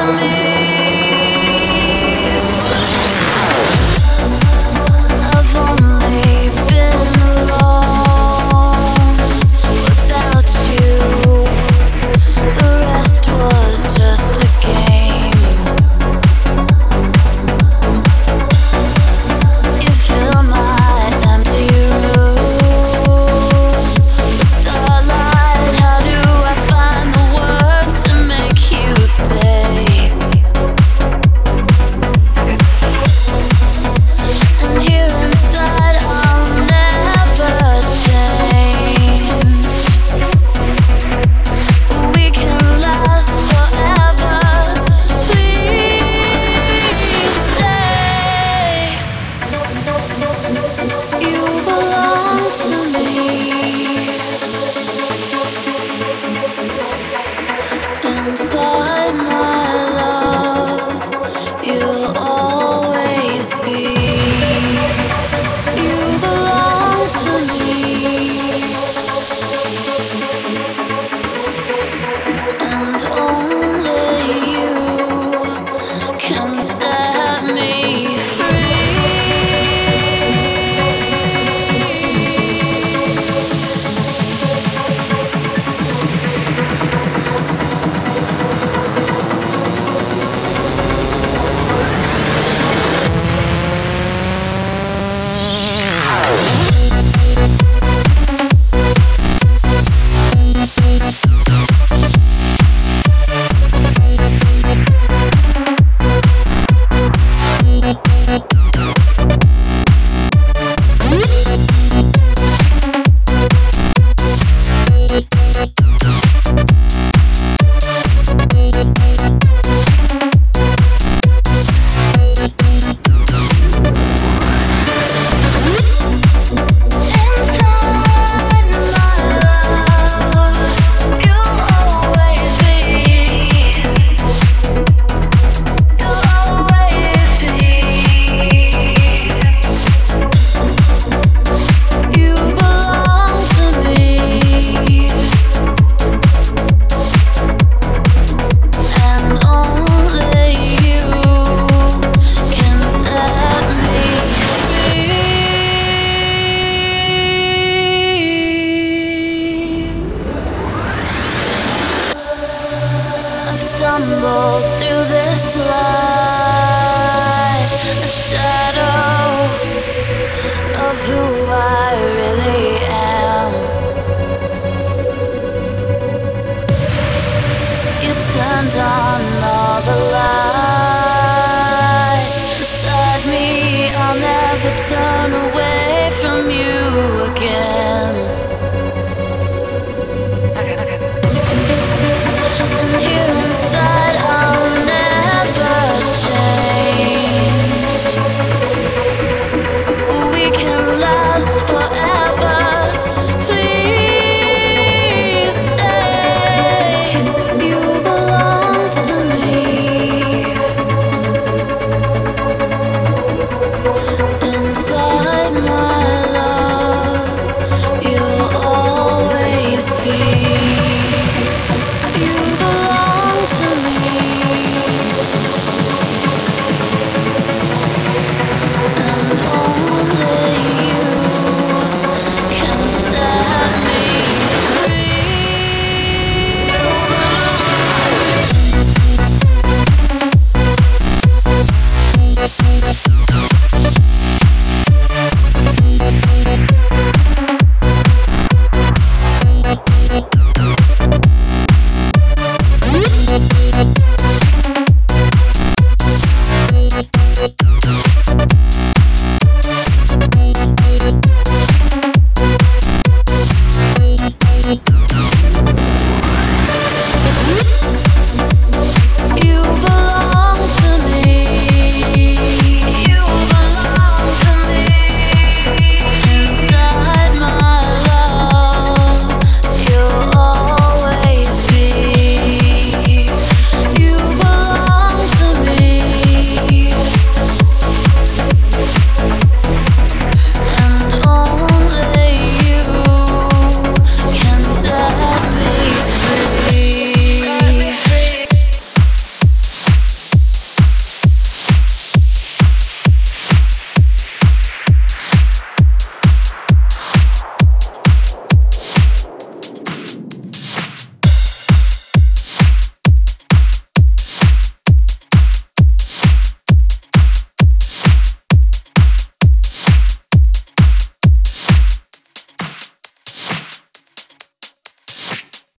show you. Turn away